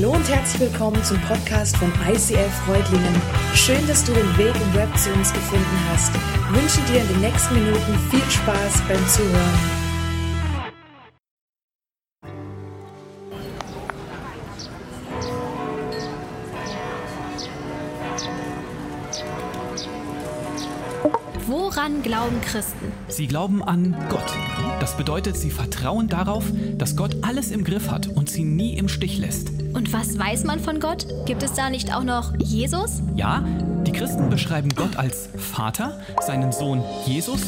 Hallo und herzlich willkommen zum Podcast von ICF Freudlingen. Schön, dass du den Weg im Web zu uns gefunden hast. Ich wünsche dir in den nächsten Minuten viel Spaß beim Zuhören. Woran glauben Christen? Sie glauben an Gott. Das bedeutet, sie vertrauen darauf, dass Gott alles im Griff hat und sie nie im Stich lässt. Und was weiß man von Gott? Gibt es da nicht auch noch Jesus? Ja, die Christen beschreiben Gott als Vater, seinen Sohn Jesus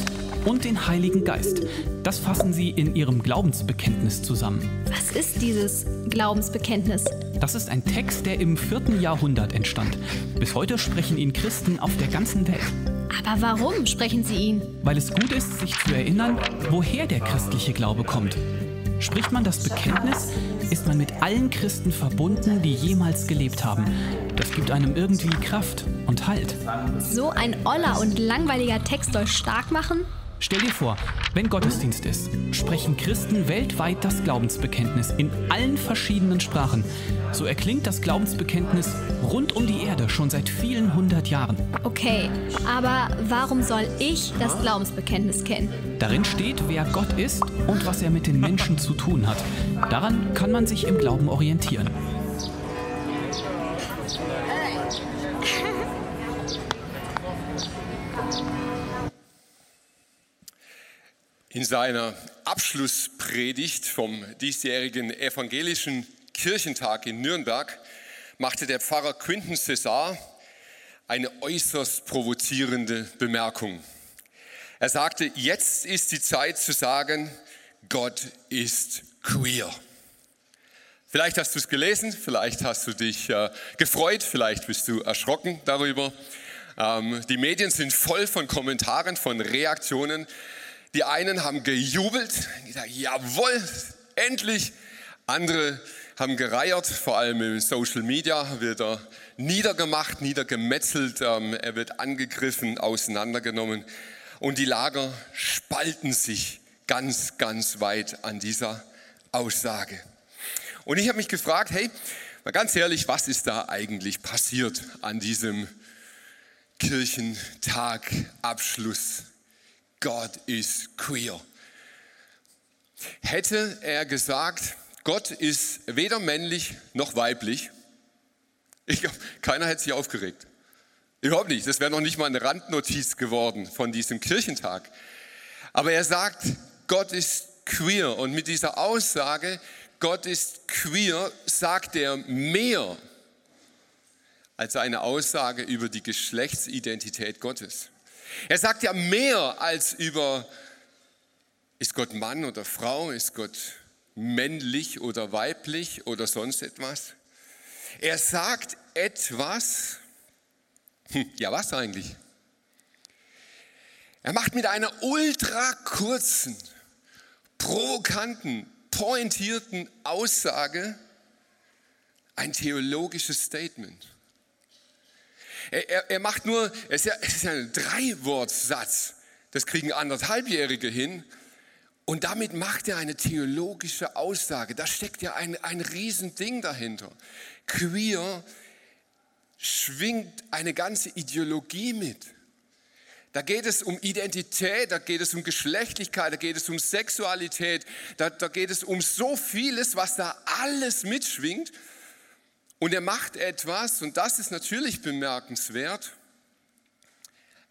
und den Heiligen Geist. Das fassen sie in ihrem Glaubensbekenntnis zusammen. Was ist dieses Glaubensbekenntnis? Das ist ein Text, der im 4. Jahrhundert entstand. Bis heute sprechen ihn Christen auf der ganzen Welt. Aber warum sprechen sie ihn? Weil es gut ist, sich zu erinnern, woher der christliche Glaube kommt. Spricht man das Bekenntnis, ist man mit allen Christen verbunden, die jemals gelebt haben. Das gibt einem irgendwie Kraft und Halt. So ein oller und langweiliger Text soll stark machen? Stell dir vor, wenn Gottesdienst ist, sprechen Christen weltweit das Glaubensbekenntnis in allen verschiedenen Sprachen. So erklingt das Glaubensbekenntnis rund um die Erde schon seit vielen hundert Jahren. Okay, aber warum soll ich das Glaubensbekenntnis kennen? Darin steht, wer Gott ist und was er mit den Menschen zu tun hat. Daran kann man sich im Glauben orientieren. In seiner Abschlusspredigt vom diesjährigen evangelischen Kirchentag in Nürnberg machte der Pfarrer Quinten César eine äußerst provozierende Bemerkung. Er sagte, jetzt ist die Zeit zu sagen, Gott ist queer. Vielleicht hast du es gelesen, vielleicht hast du dich äh, gefreut, vielleicht bist du erschrocken darüber. Ähm, die Medien sind voll von Kommentaren, von Reaktionen. Die einen haben gejubelt, gesagt, jawohl, endlich. Andere haben gereiert, vor allem im Social Media wird er niedergemacht, niedergemetzelt, ähm, er wird angegriffen, auseinandergenommen. Und die Lager spalten sich ganz, ganz weit an dieser Aussage. Und ich habe mich gefragt, hey, mal ganz ehrlich, was ist da eigentlich passiert an diesem Kirchentag Abschluss? Gott ist queer. Hätte er gesagt, Gott ist weder männlich noch weiblich, ich glaube, keiner hätte sich aufgeregt. Überhaupt nicht. Das wäre noch nicht mal eine Randnotiz geworden von diesem Kirchentag. Aber er sagt, Gott ist queer. Und mit dieser Aussage, Gott ist queer, sagt er mehr als eine Aussage über die Geschlechtsidentität Gottes. Er sagt ja mehr als über, ist Gott Mann oder Frau, ist Gott männlich oder weiblich oder sonst etwas. Er sagt etwas, hm, ja was eigentlich? Er macht mit einer ultra kurzen, provokanten, pointierten Aussage ein theologisches Statement. Er, er, er macht nur, es ist ja, es ist ja ein Dreiwortsatz. Das kriegen anderthalbjährige hin. Und damit macht er eine theologische Aussage. Da steckt ja ein, ein Riesending dahinter. Queer schwingt eine ganze Ideologie mit. Da geht es um Identität, da geht es um Geschlechtlichkeit, da geht es um Sexualität, da, da geht es um so vieles, was da alles mitschwingt. Und er macht etwas, und das ist natürlich bemerkenswert,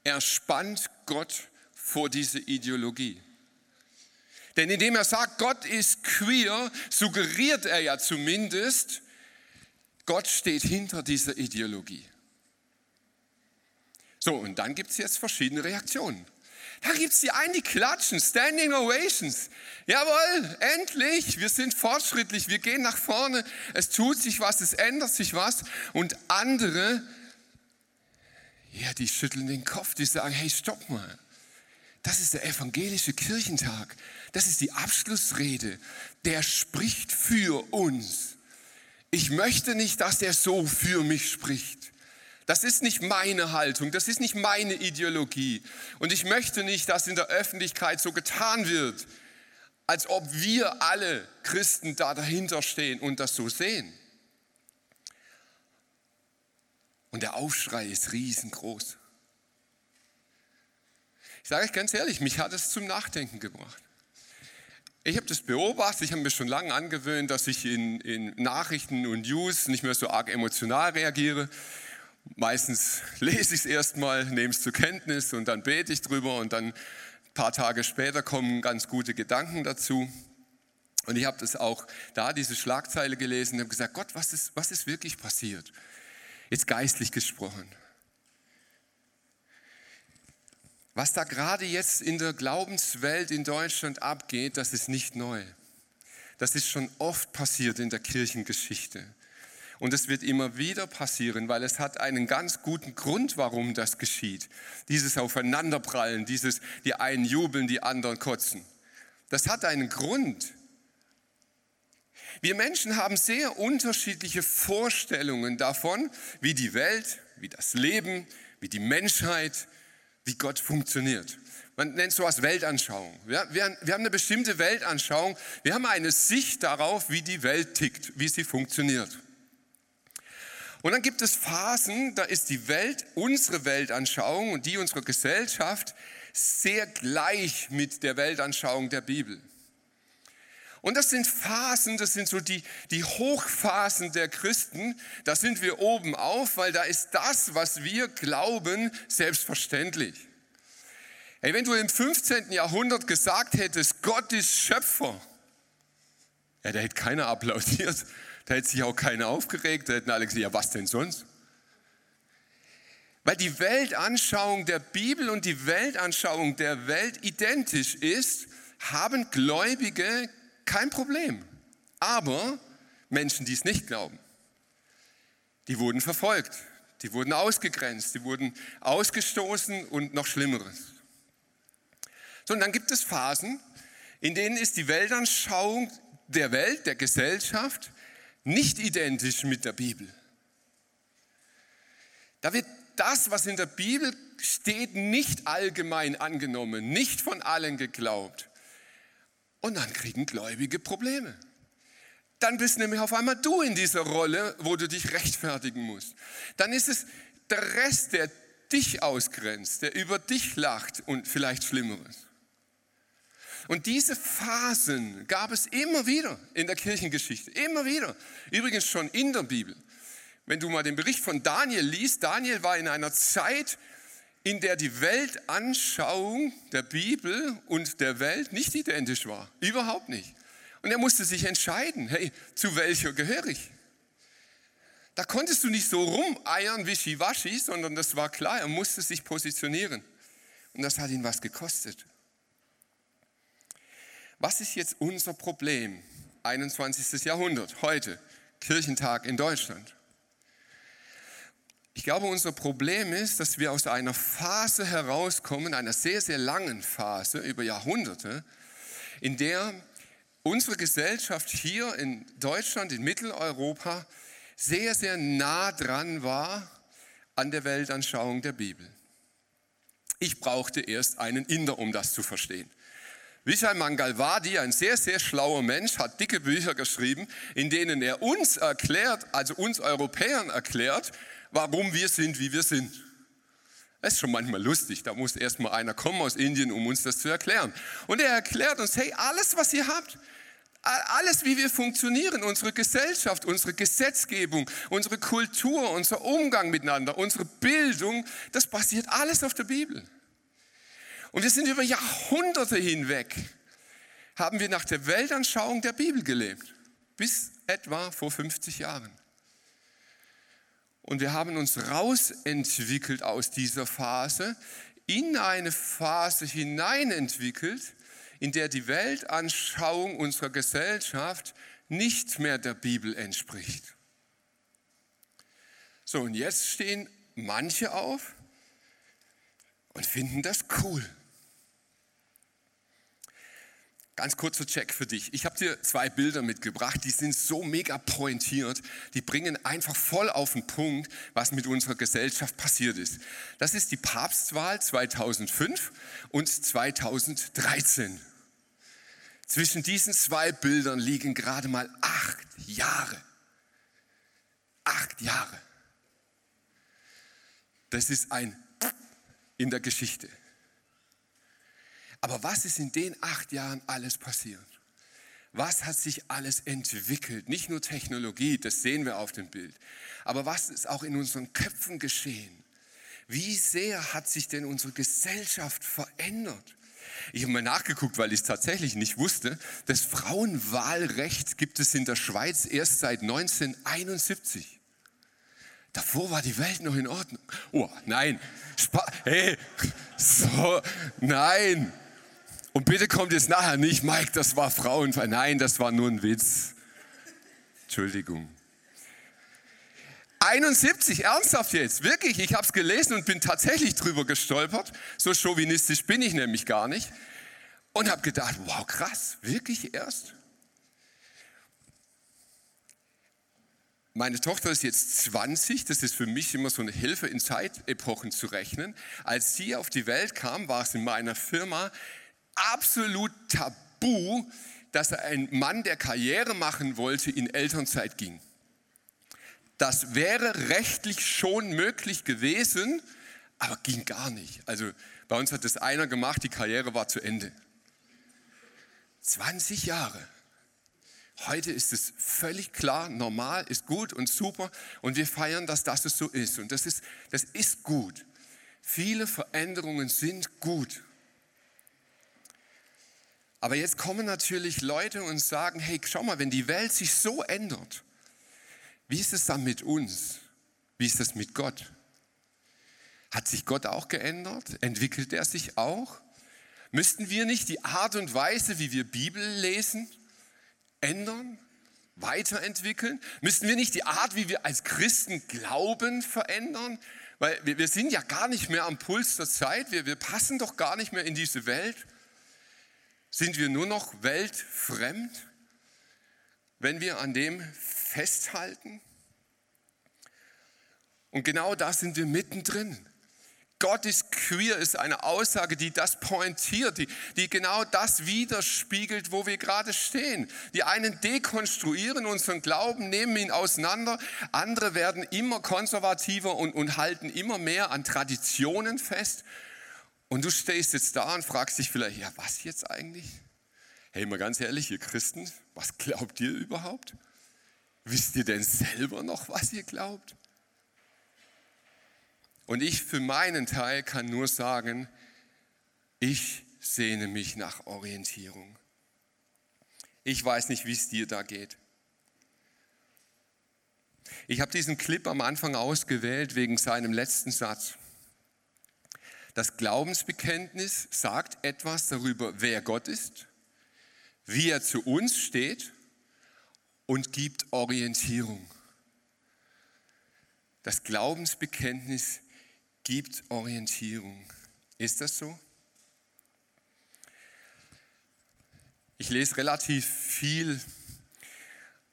er spannt Gott vor diese Ideologie. Denn indem er sagt, Gott ist queer, suggeriert er ja zumindest, Gott steht hinter dieser Ideologie. So, und dann gibt es jetzt verschiedene Reaktionen. Da gibt es die einen, die klatschen, Standing Ovations. Jawohl, endlich, wir sind fortschrittlich, wir gehen nach vorne, es tut sich was, es ändert sich was. Und andere, ja, die schütteln den Kopf, die sagen, hey, stopp mal. Das ist der evangelische Kirchentag. Das ist die Abschlussrede. Der spricht für uns. Ich möchte nicht, dass er so für mich spricht. Das ist nicht meine Haltung, das ist nicht meine Ideologie. Und ich möchte nicht, dass in der Öffentlichkeit so getan wird, als ob wir alle Christen da dahinter stehen und das so sehen. Und der Aufschrei ist riesengroß. Ich sage euch ganz ehrlich, mich hat es zum Nachdenken gebracht. Ich habe das beobachtet, ich habe mir schon lange angewöhnt, dass ich in, in Nachrichten und News nicht mehr so arg emotional reagiere. Meistens lese ich es erstmal, nehme es zur Kenntnis und dann bete ich drüber und dann ein paar Tage später kommen ganz gute Gedanken dazu. Und ich habe das auch da, diese Schlagzeile gelesen und habe gesagt, Gott, was ist, was ist wirklich passiert? Jetzt geistlich gesprochen. Was da gerade jetzt in der Glaubenswelt in Deutschland abgeht, das ist nicht neu. Das ist schon oft passiert in der Kirchengeschichte. Und es wird immer wieder passieren, weil es hat einen ganz guten Grund, warum das geschieht. Dieses Aufeinanderprallen, dieses, die einen jubeln, die anderen kotzen. Das hat einen Grund. Wir Menschen haben sehr unterschiedliche Vorstellungen davon, wie die Welt, wie das Leben, wie die Menschheit, wie Gott funktioniert. Man nennt sowas Weltanschauung. Wir, wir, wir haben eine bestimmte Weltanschauung. Wir haben eine Sicht darauf, wie die Welt tickt, wie sie funktioniert. Und dann gibt es Phasen, da ist die Welt, unsere Weltanschauung und die unserer Gesellschaft sehr gleich mit der Weltanschauung der Bibel. Und das sind Phasen, das sind so die, die Hochphasen der Christen. Da sind wir oben auf, weil da ist das, was wir glauben, selbstverständlich. Hey, wenn du im 15. Jahrhundert gesagt hättest, Gott ist Schöpfer, ja, da hätte keiner applaudiert. Da hätte sich auch keiner aufgeregt, da hätten alle gesagt, ja, was denn sonst? Weil die Weltanschauung der Bibel und die Weltanschauung der Welt identisch ist, haben Gläubige kein Problem. Aber Menschen, die es nicht glauben, die wurden verfolgt, die wurden ausgegrenzt, die wurden ausgestoßen und noch Schlimmeres. So, und dann gibt es Phasen, in denen ist die Weltanschauung der Welt, der Gesellschaft, nicht identisch mit der Bibel. Da wird das, was in der Bibel steht, nicht allgemein angenommen, nicht von allen geglaubt. Und dann kriegen Gläubige Probleme. Dann bist nämlich auf einmal du in dieser Rolle, wo du dich rechtfertigen musst. Dann ist es der Rest, der dich ausgrenzt, der über dich lacht und vielleicht Schlimmeres. Und diese Phasen gab es immer wieder in der Kirchengeschichte, immer wieder. Übrigens schon in der Bibel. Wenn du mal den Bericht von Daniel liest, Daniel war in einer Zeit, in der die Weltanschauung der Bibel und der Welt nicht identisch war. Überhaupt nicht. Und er musste sich entscheiden, hey, zu welcher gehöre ich? Da konntest du nicht so rumeiern wie Shiwashi, sondern das war klar, er musste sich positionieren. Und das hat ihn was gekostet. Was ist jetzt unser Problem? 21. Jahrhundert, heute, Kirchentag in Deutschland. Ich glaube, unser Problem ist, dass wir aus einer Phase herauskommen, einer sehr, sehr langen Phase über Jahrhunderte, in der unsere Gesellschaft hier in Deutschland, in Mitteleuropa, sehr, sehr nah dran war an der Weltanschauung der Bibel. Ich brauchte erst einen Inder, um das zu verstehen. Vijay Mangalwadi, ein sehr, sehr schlauer Mensch, hat dicke Bücher geschrieben, in denen er uns erklärt, also uns Europäern erklärt, warum wir sind, wie wir sind. Das ist schon manchmal lustig, da muss erst mal einer kommen aus Indien, um uns das zu erklären. Und er erklärt uns, hey, alles, was ihr habt, alles, wie wir funktionieren, unsere Gesellschaft, unsere Gesetzgebung, unsere Kultur, unser Umgang miteinander, unsere Bildung, das basiert alles auf der Bibel. Und wir sind über Jahrhunderte hinweg, haben wir nach der Weltanschauung der Bibel gelebt, bis etwa vor 50 Jahren. Und wir haben uns rausentwickelt aus dieser Phase, in eine Phase hineinentwickelt, in der die Weltanschauung unserer Gesellschaft nicht mehr der Bibel entspricht. So, und jetzt stehen manche auf und finden das cool. Ganz kurzer Check für dich. Ich habe dir zwei Bilder mitgebracht, die sind so mega pointiert, die bringen einfach voll auf den Punkt, was mit unserer Gesellschaft passiert ist. Das ist die Papstwahl 2005 und 2013. Zwischen diesen zwei Bildern liegen gerade mal acht Jahre. Acht Jahre. Das ist ein in der Geschichte. Aber was ist in den acht Jahren alles passiert? Was hat sich alles entwickelt? Nicht nur Technologie, das sehen wir auf dem Bild, aber was ist auch in unseren Köpfen geschehen? Wie sehr hat sich denn unsere Gesellschaft verändert? Ich habe mal nachgeguckt, weil ich es tatsächlich nicht wusste. Das Frauenwahlrecht gibt es in der Schweiz erst seit 1971. Davor war die Welt noch in Ordnung. Oh, nein. Spa hey, so, nein. Und bitte kommt jetzt nachher nicht, Mike, das war Frauenwahl. Nein, das war nur ein Witz. Entschuldigung. 71, ernsthaft jetzt, wirklich, ich habe es gelesen und bin tatsächlich drüber gestolpert. So chauvinistisch bin ich nämlich gar nicht. Und habe gedacht, wow, krass, wirklich erst? Meine Tochter ist jetzt 20, das ist für mich immer so eine Hilfe in Zeitepochen zu rechnen. Als sie auf die Welt kam, war es in meiner Firma absolut tabu, dass ein Mann, der Karriere machen wollte, in Elternzeit ging. Das wäre rechtlich schon möglich gewesen, aber ging gar nicht. Also bei uns hat das einer gemacht, die Karriere war zu Ende. 20 Jahre. Heute ist es völlig klar, normal, ist gut und super und wir feiern, dass das so ist. Und das ist, das ist gut. Viele Veränderungen sind gut. Aber jetzt kommen natürlich Leute und sagen, hey, schau mal, wenn die Welt sich so ändert, wie ist es dann mit uns? Wie ist es mit Gott? Hat sich Gott auch geändert? Entwickelt er sich auch? Müssten wir nicht die Art und Weise, wie wir Bibel lesen, ändern, weiterentwickeln? Müssten wir nicht die Art, wie wir als Christen glauben, verändern? Weil wir, wir sind ja gar nicht mehr am Puls der Zeit, wir, wir passen doch gar nicht mehr in diese Welt. Sind wir nur noch weltfremd, wenn wir an dem festhalten? Und genau da sind wir mittendrin. Gott ist queer ist eine Aussage, die das pointiert, die, die genau das widerspiegelt, wo wir gerade stehen. Die einen dekonstruieren unseren Glauben, nehmen ihn auseinander, andere werden immer konservativer und, und halten immer mehr an Traditionen fest. Und du stehst jetzt da und fragst dich vielleicht, ja, was jetzt eigentlich? Hey, mal ganz ehrlich, ihr Christen, was glaubt ihr überhaupt? Wisst ihr denn selber noch, was ihr glaubt? Und ich für meinen Teil kann nur sagen, ich sehne mich nach Orientierung. Ich weiß nicht, wie es dir da geht. Ich habe diesen Clip am Anfang ausgewählt wegen seinem letzten Satz. Das Glaubensbekenntnis sagt etwas darüber, wer Gott ist, wie er zu uns steht und gibt Orientierung. Das Glaubensbekenntnis gibt Orientierung. Ist das so? Ich lese relativ viel,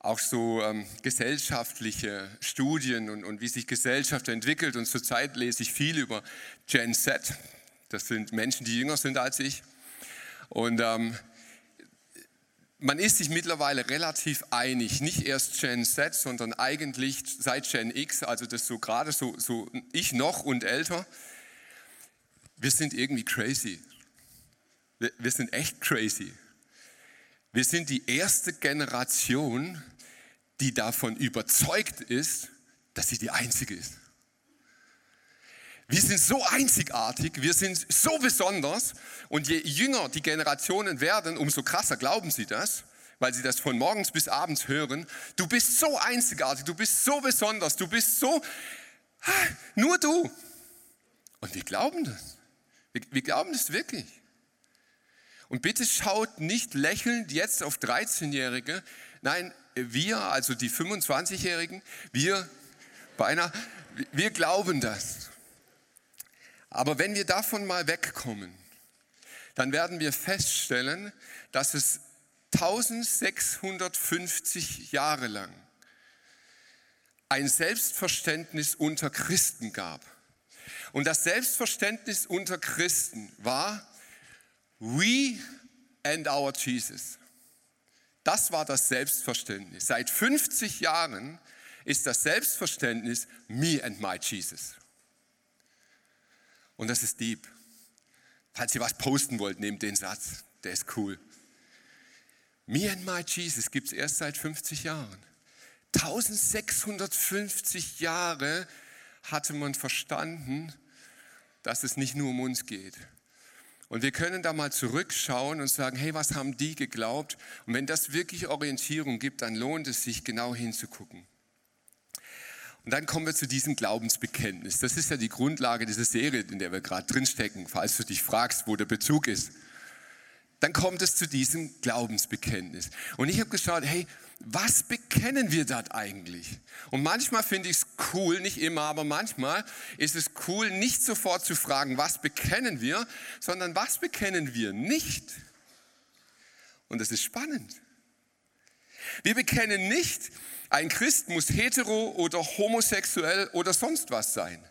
auch so ähm, gesellschaftliche Studien und, und wie sich Gesellschaft entwickelt. Und zurzeit lese ich viel über Gen Z. Das sind Menschen, die jünger sind als ich. Und ähm, man ist sich mittlerweile relativ einig, nicht erst Gen Z, sondern eigentlich seit Gen X, also das so gerade so, so ich noch und älter. Wir sind irgendwie crazy. Wir, wir sind echt crazy. Wir sind die erste Generation, die davon überzeugt ist, dass sie die einzige ist. Wir sind so einzigartig, wir sind so besonders und je jünger die Generationen werden, umso krasser glauben sie das, weil sie das von morgens bis abends hören. Du bist so einzigartig, du bist so besonders, du bist so, nur du. Und wir glauben das. Wir, wir glauben das wirklich. Und bitte schaut nicht lächelnd jetzt auf 13-Jährige. Nein, wir, also die 25-Jährigen, wir beinahe, wir glauben das. Aber wenn wir davon mal wegkommen, dann werden wir feststellen, dass es 1650 Jahre lang ein Selbstverständnis unter Christen gab. Und das Selbstverständnis unter Christen war, we and our Jesus. Das war das Selbstverständnis. Seit 50 Jahren ist das Selbstverständnis me and my Jesus. Und das ist deep. Falls ihr was posten wollt, nehmt den Satz, der ist cool. Me and my Jesus gibt es erst seit 50 Jahren. 1650 Jahre hatte man verstanden, dass es nicht nur um uns geht. Und wir können da mal zurückschauen und sagen, hey, was haben die geglaubt? Und wenn das wirklich Orientierung gibt, dann lohnt es sich genau hinzugucken. Und dann kommen wir zu diesem Glaubensbekenntnis. Das ist ja die Grundlage dieser Serie, in der wir gerade drinstecken, falls du dich fragst, wo der Bezug ist. Dann kommt es zu diesem Glaubensbekenntnis. Und ich habe geschaut, hey, was bekennen wir dort eigentlich? Und manchmal finde ich es cool, nicht immer, aber manchmal ist es cool, nicht sofort zu fragen, was bekennen wir, sondern was bekennen wir nicht? Und das ist spannend. Wir bekennen nicht, ein Christ muss hetero oder homosexuell oder sonst was sein.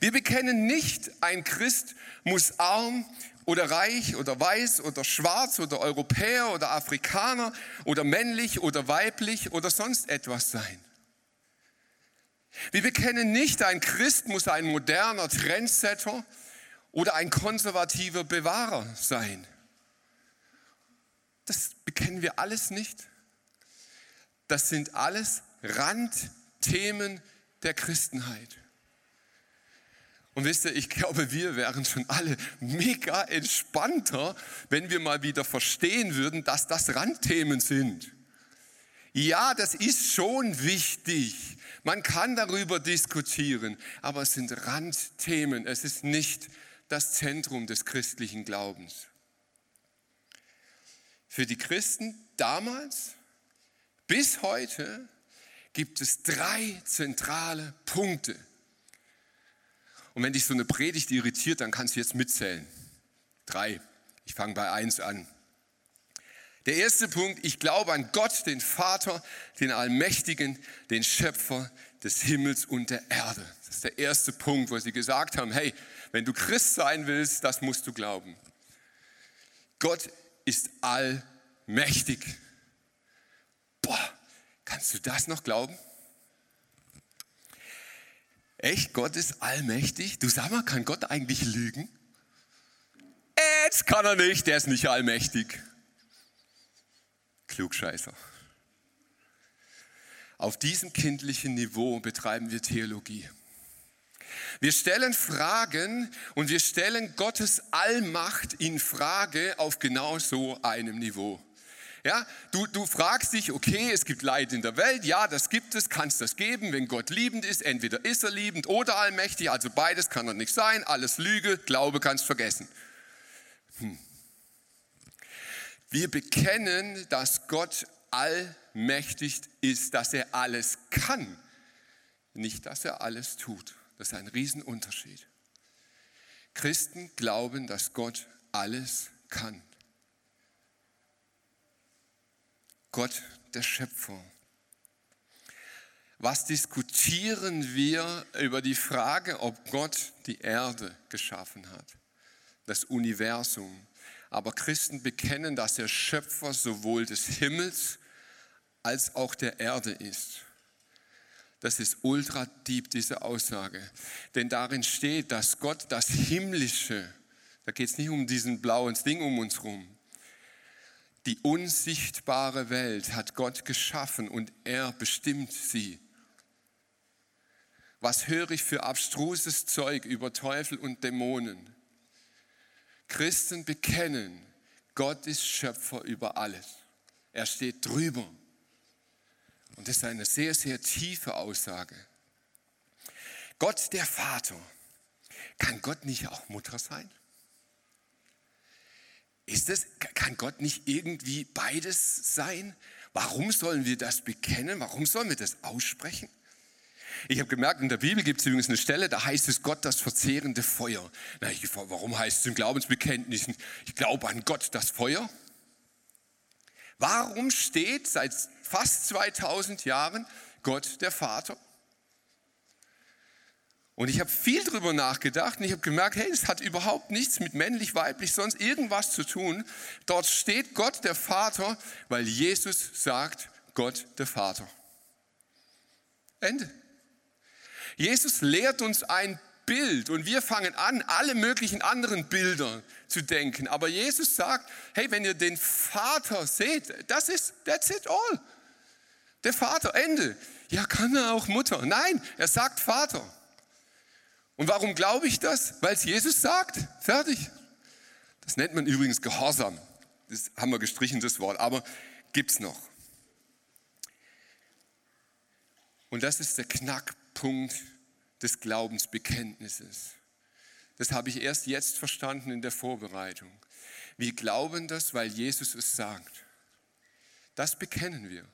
Wir bekennen nicht, ein Christ muss arm oder reich oder weiß oder schwarz oder Europäer oder Afrikaner oder männlich oder weiblich oder sonst etwas sein. Wir bekennen nicht, ein Christ muss ein moderner Trendsetter oder ein konservativer Bewahrer sein. Das bekennen wir alles nicht. Das sind alles Randthemen der Christenheit. Und wisst ihr, ich glaube, wir wären schon alle mega entspannter, wenn wir mal wieder verstehen würden, dass das Randthemen sind. Ja, das ist schon wichtig. Man kann darüber diskutieren, aber es sind Randthemen. Es ist nicht das Zentrum des christlichen Glaubens. Für die Christen damals bis heute gibt es drei zentrale Punkte. Und wenn dich so eine Predigt irritiert, dann kannst du jetzt mitzählen. Drei. Ich fange bei eins an. Der erste Punkt, ich glaube an Gott, den Vater, den Allmächtigen, den Schöpfer des Himmels und der Erde. Das ist der erste Punkt, wo sie gesagt haben, hey, wenn du Christ sein willst, das musst du glauben. Gott ist allmächtig. Boah, kannst du das noch glauben? Echt, Gott ist allmächtig? Du sag mal, kann Gott eigentlich lügen? Jetzt kann er nicht, der ist nicht allmächtig. Klugscheißer. Auf diesem kindlichen Niveau betreiben wir Theologie. Wir stellen Fragen und wir stellen Gottes Allmacht in Frage auf genau so einem Niveau. Ja, du, du fragst dich, okay, es gibt Leid in der Welt, ja, das gibt es, kann es das geben, wenn Gott liebend ist, entweder ist er liebend oder allmächtig, also beides kann er nicht sein, alles Lüge, Glaube kannst vergessen. Hm. Wir bekennen, dass Gott allmächtig ist, dass er alles kann, nicht, dass er alles tut. Das ist ein Riesenunterschied. Christen glauben, dass Gott alles kann. Gott der Schöpfer. Was diskutieren wir über die Frage, ob Gott die Erde geschaffen hat, das Universum? Aber Christen bekennen, dass der Schöpfer sowohl des Himmels als auch der Erde ist. Das ist ultra deep, diese Aussage. Denn darin steht, dass Gott das Himmlische, da geht es nicht um diesen blauen Ding um uns herum, die unsichtbare Welt hat Gott geschaffen und er bestimmt sie. Was höre ich für abstruses Zeug über Teufel und Dämonen? Christen bekennen, Gott ist Schöpfer über alles. Er steht drüber. Und das ist eine sehr, sehr tiefe Aussage. Gott der Vater. Kann Gott nicht auch Mutter sein? Ist das, kann Gott nicht irgendwie beides sein? Warum sollen wir das bekennen? Warum sollen wir das aussprechen? Ich habe gemerkt, in der Bibel gibt es übrigens eine Stelle, da heißt es Gott das verzehrende Feuer. Na, ich, warum heißt es im Glaubensbekenntnis, ich glaube an Gott das Feuer? Warum steht seit fast 2000 Jahren Gott der Vater? Und ich habe viel darüber nachgedacht und ich habe gemerkt, hey, das hat überhaupt nichts mit männlich, weiblich, sonst irgendwas zu tun. Dort steht Gott der Vater, weil Jesus sagt, Gott der Vater. Ende. Jesus lehrt uns ein Bild und wir fangen an, alle möglichen anderen Bilder zu denken. Aber Jesus sagt, hey, wenn ihr den Vater seht, das ist, that's it all. Der Vater, Ende. Ja, kann er auch Mutter? Nein, er sagt Vater. Und warum glaube ich das? Weil es Jesus sagt. Fertig. Das nennt man übrigens Gehorsam. Das haben wir gestrichen, das Wort, aber gibt es noch. Und das ist der Knackpunkt des Glaubensbekenntnisses. Das habe ich erst jetzt verstanden in der Vorbereitung. Wir glauben das, weil Jesus es sagt. Das bekennen wir.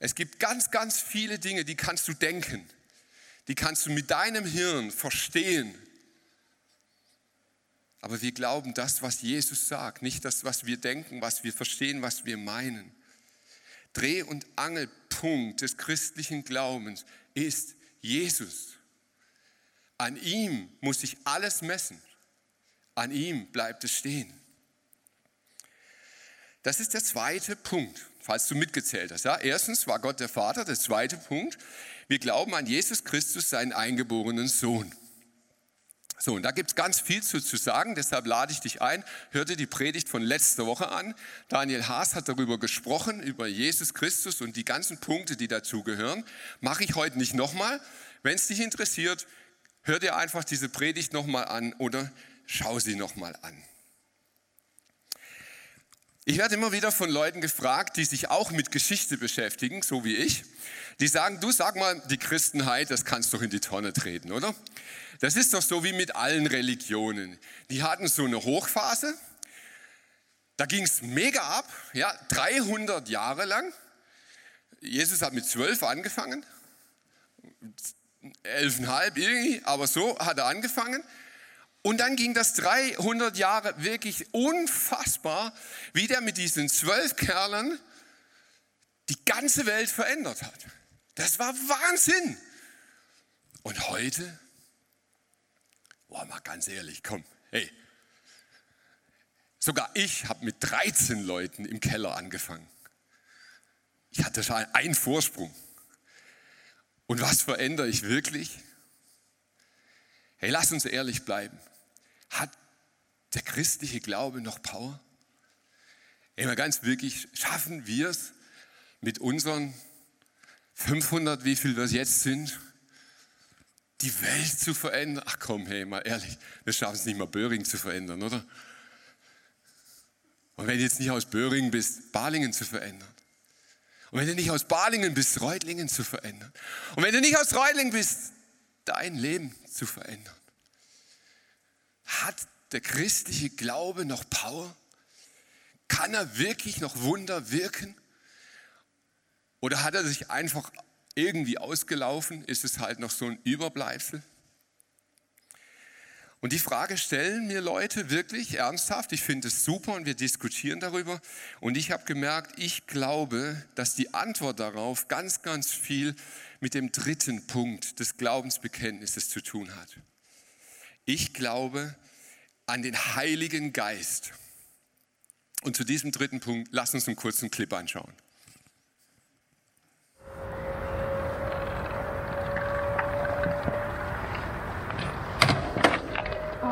Es gibt ganz, ganz viele Dinge, die kannst du denken, die kannst du mit deinem Hirn verstehen. Aber wir glauben das, was Jesus sagt, nicht das, was wir denken, was wir verstehen, was wir meinen. Dreh- und Angelpunkt des christlichen Glaubens ist Jesus. An ihm muss sich alles messen. An ihm bleibt es stehen. Das ist der zweite Punkt, falls du mitgezählt hast. Ja, erstens war Gott der Vater. Der zweite Punkt, wir glauben an Jesus Christus, seinen eingeborenen Sohn. So, und da gibt es ganz viel zu, zu sagen, deshalb lade ich dich ein, hör dir die Predigt von letzter Woche an. Daniel Haas hat darüber gesprochen, über Jesus Christus und die ganzen Punkte, die dazugehören. Mache ich heute nicht nochmal. Wenn es dich interessiert, hör dir einfach diese Predigt nochmal an oder schau sie nochmal an. Ich werde immer wieder von Leuten gefragt, die sich auch mit Geschichte beschäftigen, so wie ich. Die sagen, du sag mal, die Christenheit, das kannst du doch in die Tonne treten, oder? Das ist doch so wie mit allen Religionen. Die hatten so eine Hochphase, da ging es mega ab, ja, 300 Jahre lang. Jesus hat mit zwölf angefangen, elfeinhalb irgendwie, aber so hat er angefangen. Und dann ging das 300 Jahre wirklich unfassbar, wie der mit diesen zwölf Kerlen die ganze Welt verändert hat. Das war Wahnsinn. Und heute, boah, mal ganz ehrlich, komm, hey, sogar ich habe mit 13 Leuten im Keller angefangen. Ich hatte schon einen Vorsprung. Und was verändere ich wirklich? Hey, lass uns ehrlich bleiben. Hat der christliche Glaube noch Power? Immer ganz wirklich, schaffen wir es mit unseren 500, wie viel wir jetzt sind, die Welt zu verändern? Ach komm, hey, mal ehrlich, wir schaffen es nicht mal Böhring zu verändern, oder? Und wenn du jetzt nicht aus Böhringen bist, Balingen zu verändern. Und wenn du nicht aus Balingen bist, Reutlingen zu verändern. Und wenn du nicht aus Reutlingen bist, dein Leben zu verändern. Hat der christliche Glaube noch Power? Kann er wirklich noch Wunder wirken? Oder hat er sich einfach irgendwie ausgelaufen? Ist es halt noch so ein Überbleibsel? Und die Frage stellen mir Leute wirklich ernsthaft. Ich finde es super und wir diskutieren darüber. Und ich habe gemerkt, ich glaube, dass die Antwort darauf ganz, ganz viel mit dem dritten Punkt des Glaubensbekenntnisses zu tun hat. Ich glaube an den Heiligen Geist. Und zu diesem dritten Punkt, lass uns einen kurzen Clip anschauen.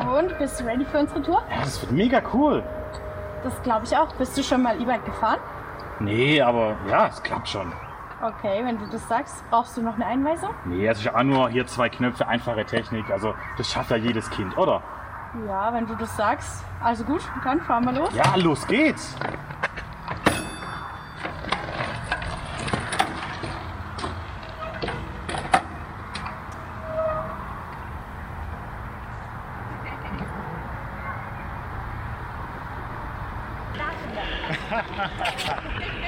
Und bist du ready für unsere Tour? Ja, das wird mega cool. Das glaube ich auch. Bist du schon mal E-Bike gefahren? Nee, aber ja, es klappt schon. Okay, wenn du das sagst, brauchst du noch eine Einweisung? Nee, es ist ja auch nur hier zwei Knöpfe, einfache Technik. Also das schafft ja jedes Kind, oder? Ja, wenn du das sagst. Also gut, dann fahren wir los. Ja, los geht's.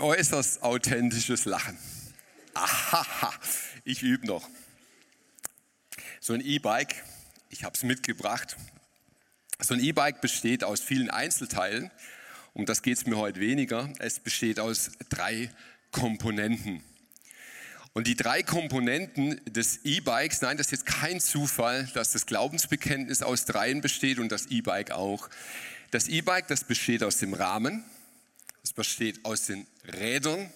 äußerst authentisches Lachen. Aha, ich übe noch. So ein E-Bike, ich habe es mitgebracht. So ein E-Bike besteht aus vielen Einzelteilen. Um das geht es mir heute weniger. Es besteht aus drei Komponenten. Und die drei Komponenten des E-Bikes, nein, das ist jetzt kein Zufall, dass das Glaubensbekenntnis aus dreien besteht und das E-Bike auch. Das E-Bike, das besteht aus dem Rahmen, es besteht aus den Rädern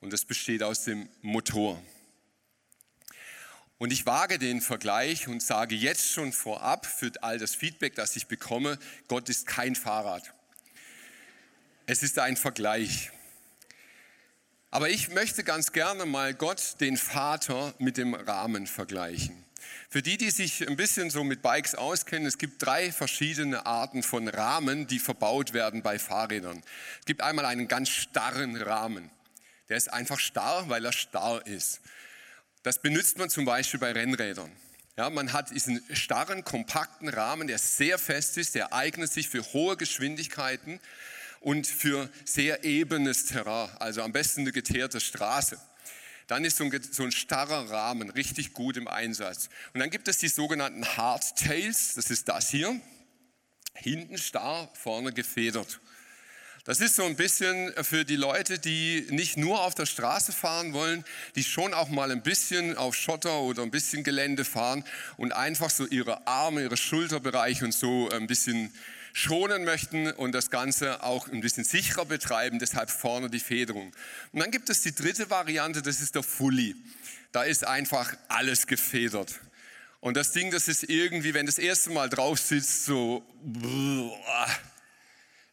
und es besteht aus dem Motor. Und ich wage den Vergleich und sage jetzt schon vorab für all das Feedback, das ich bekomme, Gott ist kein Fahrrad. Es ist ein Vergleich. Aber ich möchte ganz gerne mal Gott, den Vater, mit dem Rahmen vergleichen. Für die, die sich ein bisschen so mit Bikes auskennen, es gibt drei verschiedene Arten von Rahmen, die verbaut werden bei Fahrrädern. Es gibt einmal einen ganz starren Rahmen. Der ist einfach starr, weil er starr ist. Das benutzt man zum Beispiel bei Rennrädern. Ja, man hat diesen starren, kompakten Rahmen, der sehr fest ist, der eignet sich für hohe Geschwindigkeiten und für sehr ebenes Terrain, also am besten eine geteerte Straße. Dann ist so ein, so ein starrer Rahmen richtig gut im Einsatz. Und dann gibt es die sogenannten Hardtails, das ist das hier, hinten starr, vorne gefedert. Das ist so ein bisschen für die Leute, die nicht nur auf der Straße fahren wollen, die schon auch mal ein bisschen auf Schotter oder ein bisschen Gelände fahren und einfach so ihre Arme, ihre Schulterbereiche und so ein bisschen schonen möchten und das Ganze auch ein bisschen sicherer betreiben, deshalb vorne die Federung. Und dann gibt es die dritte Variante, das ist der Fully. Da ist einfach alles gefedert. Und das Ding, das ist irgendwie, wenn das erste Mal drauf sitzt, so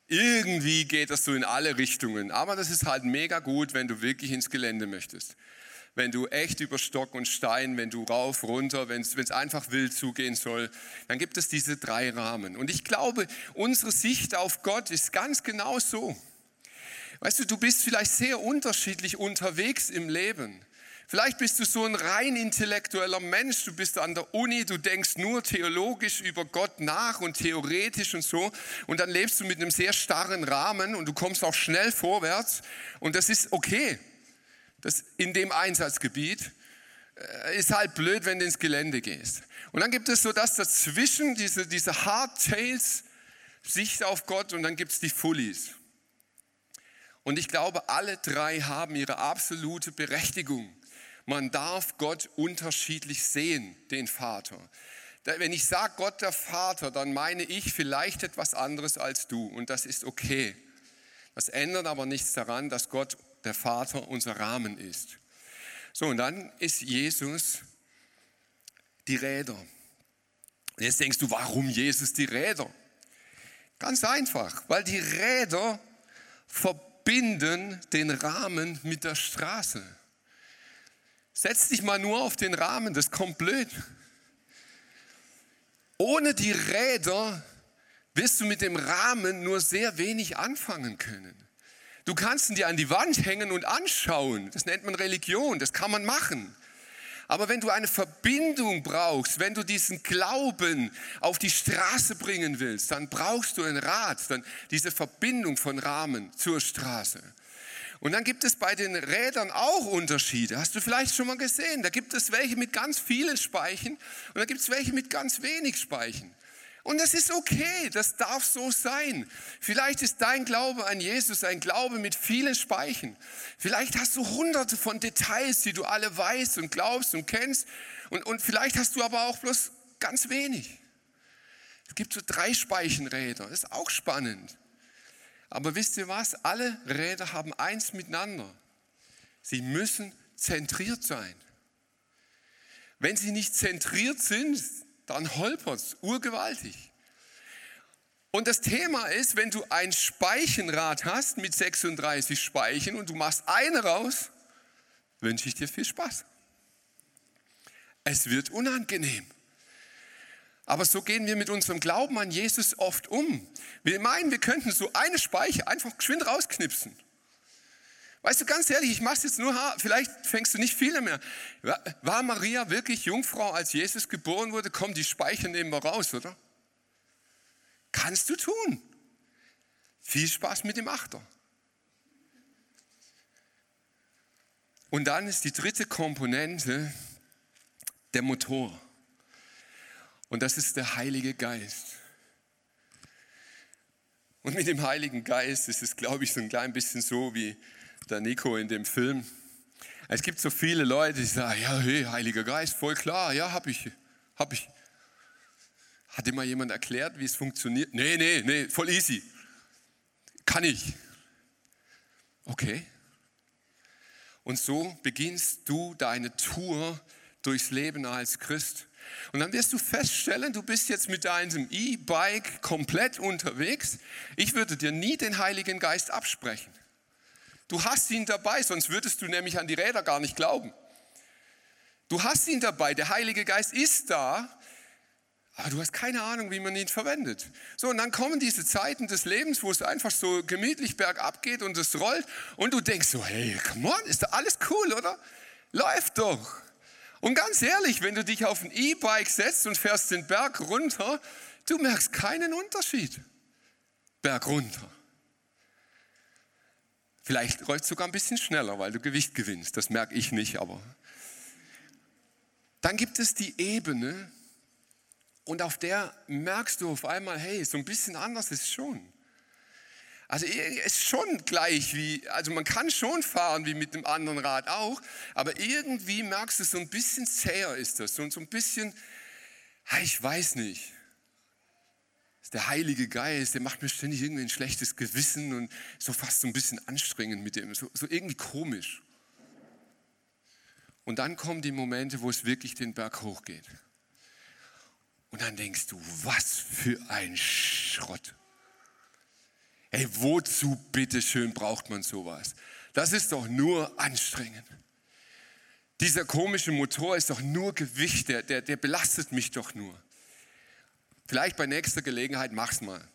irgendwie geht das so in alle Richtungen. Aber das ist halt mega gut, wenn du wirklich ins Gelände möchtest wenn du echt über Stock und Stein, wenn du rauf, runter, wenn es einfach wild zugehen soll, dann gibt es diese drei Rahmen. Und ich glaube, unsere Sicht auf Gott ist ganz genau so. Weißt du, du bist vielleicht sehr unterschiedlich unterwegs im Leben. Vielleicht bist du so ein rein intellektueller Mensch, du bist an der Uni, du denkst nur theologisch über Gott nach und theoretisch und so und dann lebst du mit einem sehr starren Rahmen und du kommst auch schnell vorwärts und das ist okay das in dem Einsatzgebiet, äh, ist halt blöd, wenn du ins Gelände gehst. Und dann gibt es so das dazwischen, diese, diese Hardtails, Sicht auf Gott und dann gibt es die Fullies. Und ich glaube, alle drei haben ihre absolute Berechtigung. Man darf Gott unterschiedlich sehen, den Vater. Wenn ich sage Gott der Vater, dann meine ich vielleicht etwas anderes als du und das ist okay. Das ändert aber nichts daran, dass Gott der Vater unser Rahmen ist. So, und dann ist Jesus die Räder. Und jetzt denkst du, warum Jesus die Räder? Ganz einfach, weil die Räder verbinden den Rahmen mit der Straße. Setz dich mal nur auf den Rahmen, das kommt blöd. Ohne die Räder wirst du mit dem Rahmen nur sehr wenig anfangen können. Du kannst ihn dir an die Wand hängen und anschauen. Das nennt man Religion, das kann man machen. Aber wenn du eine Verbindung brauchst, wenn du diesen Glauben auf die Straße bringen willst, dann brauchst du ein Rad, dann diese Verbindung von Rahmen zur Straße. Und dann gibt es bei den Rädern auch Unterschiede. Hast du vielleicht schon mal gesehen? Da gibt es welche mit ganz vielen Speichen und da gibt es welche mit ganz wenig Speichen. Und das ist okay, das darf so sein. Vielleicht ist dein Glaube an Jesus ein Glaube mit vielen Speichen. Vielleicht hast du hunderte von Details, die du alle weißt und glaubst und kennst. Und, und vielleicht hast du aber auch bloß ganz wenig. Es gibt so drei Speichenräder, das ist auch spannend. Aber wisst ihr was? Alle Räder haben eins miteinander. Sie müssen zentriert sein. Wenn sie nicht zentriert sind, dann holpert es urgewaltig. Und das Thema ist, wenn du ein Speichenrad hast mit 36 Speichen und du machst eine raus, wünsche ich dir viel Spaß. Es wird unangenehm. Aber so gehen wir mit unserem Glauben an Jesus oft um. Wir meinen, wir könnten so eine Speiche einfach geschwind rausknipsen. Weißt du, ganz ehrlich, ich mache es jetzt nur, vielleicht fängst du nicht viele mehr. War Maria wirklich Jungfrau, als Jesus geboren wurde? Komm, die Speicher nehmen wir raus, oder? Kannst du tun. Viel Spaß mit dem Achter. Und dann ist die dritte Komponente der Motor. Und das ist der Heilige Geist. Und mit dem Heiligen Geist ist es, glaube ich, so ein klein bisschen so wie der Nico in dem Film. Es gibt so viele Leute, die sagen, ja, hey, Heiliger Geist, voll klar, ja, habe ich, habe ich. Hat dir mal jemand erklärt, wie es funktioniert? Nee, nee, nee, voll easy. Kann ich. Okay. Und so beginnst du deine Tour durchs Leben als Christ. Und dann wirst du feststellen, du bist jetzt mit deinem E-Bike komplett unterwegs. Ich würde dir nie den Heiligen Geist absprechen. Du hast ihn dabei, sonst würdest du nämlich an die Räder gar nicht glauben. Du hast ihn dabei, der Heilige Geist ist da, aber du hast keine Ahnung, wie man ihn verwendet. So, und dann kommen diese Zeiten des Lebens, wo es einfach so gemütlich bergab geht und es rollt und du denkst so, hey, come on, ist da alles cool, oder? Läuft doch. Und ganz ehrlich, wenn du dich auf ein E-Bike setzt und fährst den Berg runter, du merkst keinen Unterschied. Berg runter. Vielleicht läuft es sogar ein bisschen schneller, weil du Gewicht gewinnst. Das merke ich nicht, aber. Dann gibt es die Ebene und auf der merkst du auf einmal, hey, so ein bisschen anders ist schon. Also es ist schon gleich wie, also man kann schon fahren wie mit dem anderen Rad auch, aber irgendwie merkst du, so ein bisschen zäher ist das, so, so ein bisschen, ich weiß nicht der Heilige Geist, der macht mir ständig irgendwie ein schlechtes Gewissen und so fast so ein bisschen anstrengend mit dem, so, so irgendwie komisch. Und dann kommen die Momente, wo es wirklich den Berg hochgeht. Und dann denkst du, was für ein Schrott. Ey, wozu bitteschön braucht man sowas? Das ist doch nur anstrengend. Dieser komische Motor ist doch nur Gewicht, der, der, der belastet mich doch nur. Vielleicht bei nächster Gelegenheit mach's mal.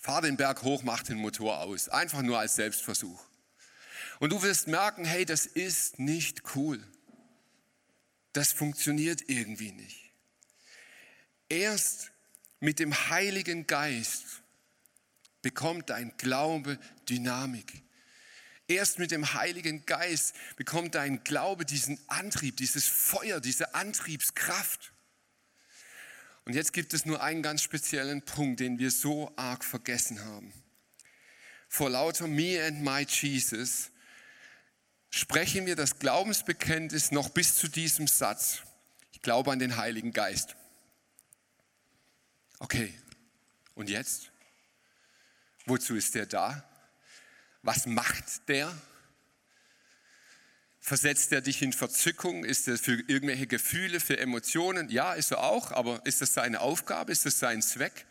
Fahr den Berg hoch, mach den Motor aus. Einfach nur als Selbstversuch. Und du wirst merken, hey, das ist nicht cool. Das funktioniert irgendwie nicht. Erst mit dem Heiligen Geist bekommt dein Glaube Dynamik. Erst mit dem Heiligen Geist bekommt dein Glaube diesen Antrieb, dieses Feuer, diese Antriebskraft. Und jetzt gibt es nur einen ganz speziellen Punkt, den wir so arg vergessen haben. Vor lauter Me and My Jesus sprechen wir das Glaubensbekenntnis noch bis zu diesem Satz. Ich glaube an den Heiligen Geist. Okay, und jetzt? Wozu ist der da? Was macht der? Versetzt er dich in Verzückung? Ist er für irgendwelche Gefühle, für Emotionen? Ja, ist er auch, aber ist das seine Aufgabe? Ist das sein Zweck?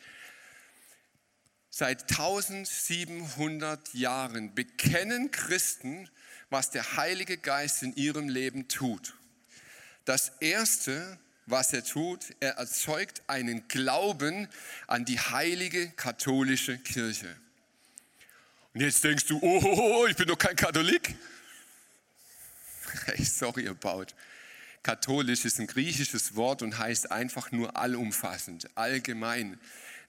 Seit 1700 Jahren bekennen Christen, was der Heilige Geist in ihrem Leben tut. Das Erste, was er tut, er erzeugt einen Glauben an die heilige katholische Kirche. Und jetzt denkst du, oh, ich bin doch kein Katholik. Sorry about. Katholisch ist ein griechisches Wort und heißt einfach nur allumfassend, allgemein.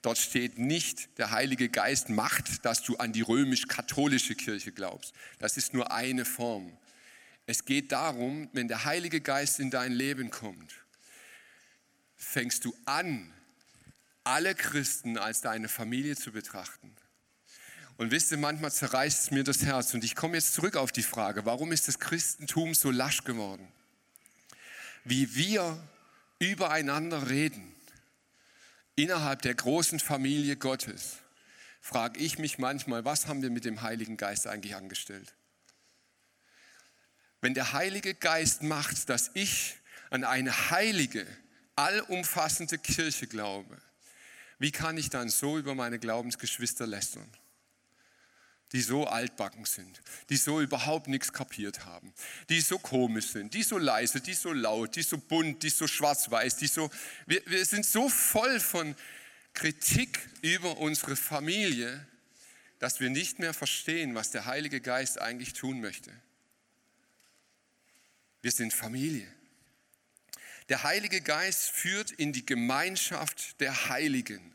Dort steht nicht, der Heilige Geist macht, dass du an die römisch-katholische Kirche glaubst. Das ist nur eine Form. Es geht darum, wenn der Heilige Geist in dein Leben kommt, fängst du an, alle Christen als deine Familie zu betrachten. Und wisst ihr, manchmal zerreißt es mir das Herz. Und ich komme jetzt zurück auf die Frage, warum ist das Christentum so lasch geworden? Wie wir übereinander reden, innerhalb der großen Familie Gottes, frage ich mich manchmal, was haben wir mit dem Heiligen Geist eigentlich angestellt? Wenn der Heilige Geist macht, dass ich an eine heilige, allumfassende Kirche glaube, wie kann ich dann so über meine Glaubensgeschwister lästern? Die so altbacken sind, die so überhaupt nichts kapiert haben, die so komisch sind, die so leise, die so laut, die so bunt, die so schwarz-weiß, die so, wir, wir sind so voll von Kritik über unsere Familie, dass wir nicht mehr verstehen, was der Heilige Geist eigentlich tun möchte. Wir sind Familie. Der Heilige Geist führt in die Gemeinschaft der Heiligen.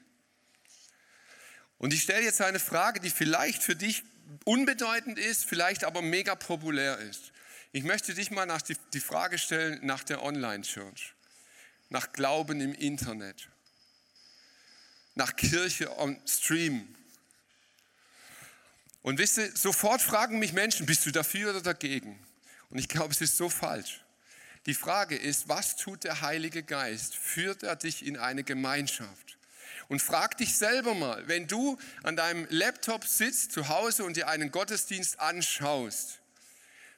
Und ich stelle jetzt eine Frage, die vielleicht für dich unbedeutend ist, vielleicht aber mega populär ist. Ich möchte dich mal nach die, die Frage stellen nach der Online-Church, nach Glauben im Internet, nach Kirche on Stream. Und wisst ihr, sofort fragen mich Menschen, bist du dafür oder dagegen? Und ich glaube, es ist so falsch. Die Frage ist, was tut der Heilige Geist? Führt er dich in eine Gemeinschaft? Und frag dich selber mal, wenn du an deinem Laptop sitzt zu Hause und dir einen Gottesdienst anschaust,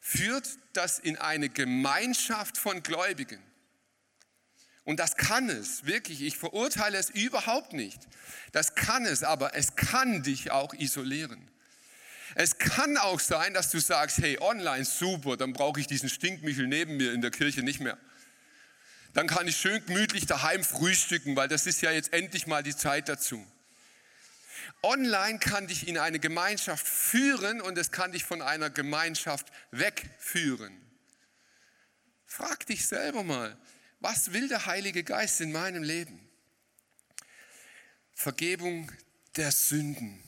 führt das in eine Gemeinschaft von Gläubigen? Und das kann es, wirklich, ich verurteile es überhaupt nicht. Das kann es, aber es kann dich auch isolieren. Es kann auch sein, dass du sagst, hey, online super, dann brauche ich diesen Stinkmichel neben mir in der Kirche nicht mehr. Dann kann ich schön gemütlich daheim frühstücken, weil das ist ja jetzt endlich mal die Zeit dazu. Online kann dich in eine Gemeinschaft führen und es kann dich von einer Gemeinschaft wegführen. Frag dich selber mal, was will der Heilige Geist in meinem Leben? Vergebung der Sünden.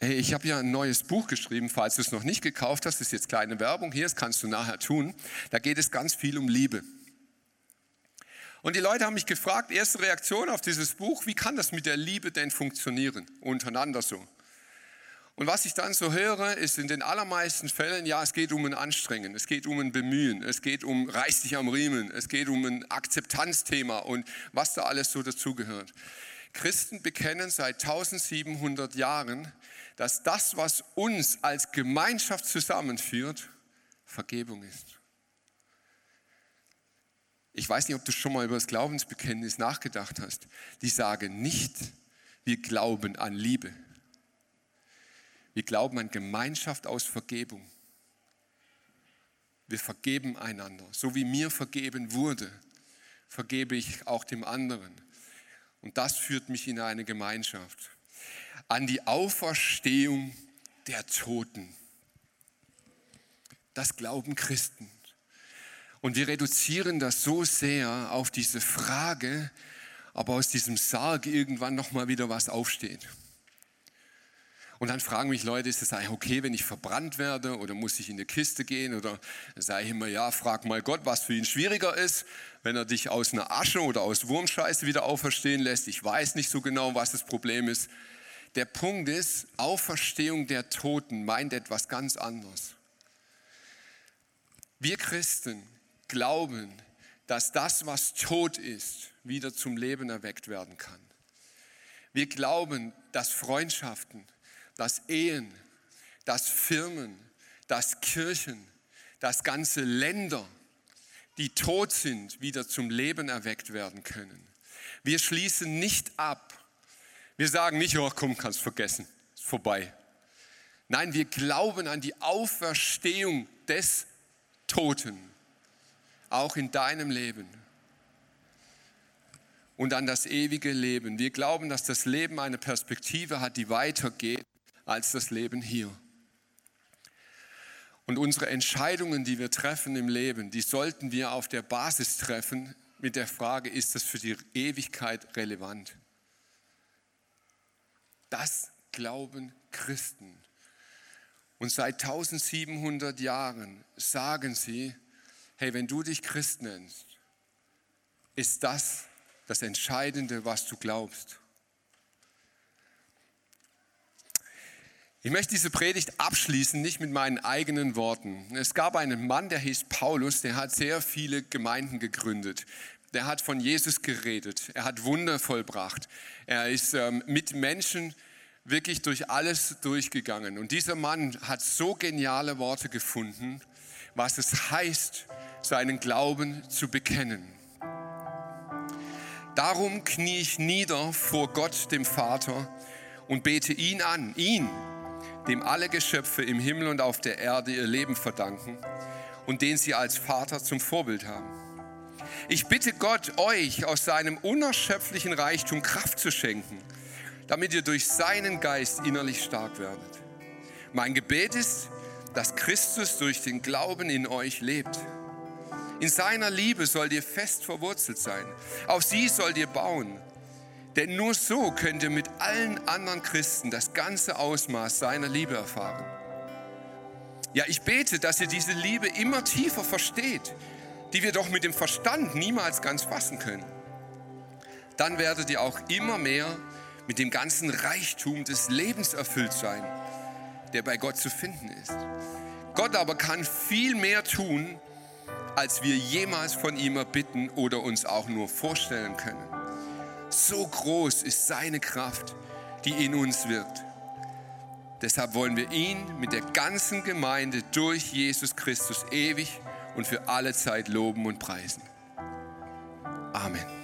Hey, ich habe ja ein neues Buch geschrieben, falls du es noch nicht gekauft hast, das ist jetzt kleine Werbung hier, das kannst du nachher tun. Da geht es ganz viel um Liebe. Und die Leute haben mich gefragt, erste Reaktion auf dieses Buch, wie kann das mit der Liebe denn funktionieren, untereinander so? Und was ich dann so höre, ist in den allermeisten Fällen, ja, es geht um ein Anstrengen, es geht um ein Bemühen, es geht um reiß dich am Riemen, es geht um ein Akzeptanzthema und was da alles so dazugehört. Christen bekennen seit 1700 Jahren, dass das, was uns als Gemeinschaft zusammenführt, Vergebung ist. Ich weiß nicht, ob du schon mal über das Glaubensbekenntnis nachgedacht hast. Die sagen nicht, wir glauben an Liebe. Wir glauben an Gemeinschaft aus Vergebung. Wir vergeben einander. So wie mir vergeben wurde, vergebe ich auch dem anderen. Und das führt mich in eine Gemeinschaft an die Auferstehung der Toten. Das glauben Christen. Und wir reduzieren das so sehr auf diese Frage, ob aus diesem Sarg irgendwann noch mal wieder was aufsteht. Und dann fragen mich Leute, ist es eigentlich okay, wenn ich verbrannt werde oder muss ich in eine Kiste gehen? Oder sage ich immer, ja, frag mal Gott, was für ihn schwieriger ist, wenn er dich aus einer Asche oder aus Wurmscheiße wieder auferstehen lässt. Ich weiß nicht so genau, was das Problem ist. Der Punkt ist, Auferstehung der Toten meint etwas ganz anderes. Wir Christen glauben, dass das, was tot ist, wieder zum Leben erweckt werden kann. Wir glauben, dass Freundschaften, dass Ehen, dass Firmen, dass Kirchen, dass ganze Länder, die tot sind, wieder zum Leben erweckt werden können. Wir schließen nicht ab, wir sagen nicht, oh komm, kannst vergessen, ist vorbei. Nein, wir glauben an die Auferstehung des Toten, auch in deinem Leben. Und an das ewige Leben. Wir glauben, dass das Leben eine Perspektive hat, die weitergeht als das Leben hier. Und unsere Entscheidungen, die wir treffen im Leben, die sollten wir auf der Basis treffen mit der Frage, ist das für die Ewigkeit relevant? Das glauben Christen. Und seit 1700 Jahren sagen sie, hey, wenn du dich Christ nennst, ist das das Entscheidende, was du glaubst. Ich möchte diese Predigt abschließen, nicht mit meinen eigenen Worten. Es gab einen Mann, der hieß Paulus, der hat sehr viele Gemeinden gegründet. Der hat von Jesus geredet. Er hat Wunder vollbracht. Er ist ähm, mit Menschen wirklich durch alles durchgegangen. Und dieser Mann hat so geniale Worte gefunden, was es heißt, seinen Glauben zu bekennen. Darum knie ich nieder vor Gott, dem Vater, und bete ihn an, ihn, dem alle Geschöpfe im Himmel und auf der Erde ihr Leben verdanken und den sie als Vater zum Vorbild haben. Ich bitte Gott, euch aus seinem unerschöpflichen Reichtum Kraft zu schenken damit ihr durch seinen Geist innerlich stark werdet. Mein Gebet ist, dass Christus durch den Glauben in euch lebt. In seiner Liebe sollt ihr fest verwurzelt sein. Auf sie sollt ihr bauen. Denn nur so könnt ihr mit allen anderen Christen das ganze Ausmaß seiner Liebe erfahren. Ja, ich bete, dass ihr diese Liebe immer tiefer versteht, die wir doch mit dem Verstand niemals ganz fassen können. Dann werdet ihr auch immer mehr mit dem ganzen Reichtum des Lebens erfüllt sein, der bei Gott zu finden ist. Gott aber kann viel mehr tun, als wir jemals von ihm erbitten oder uns auch nur vorstellen können. So groß ist seine Kraft, die in uns wirkt. Deshalb wollen wir ihn mit der ganzen Gemeinde durch Jesus Christus ewig und für alle Zeit loben und preisen. Amen.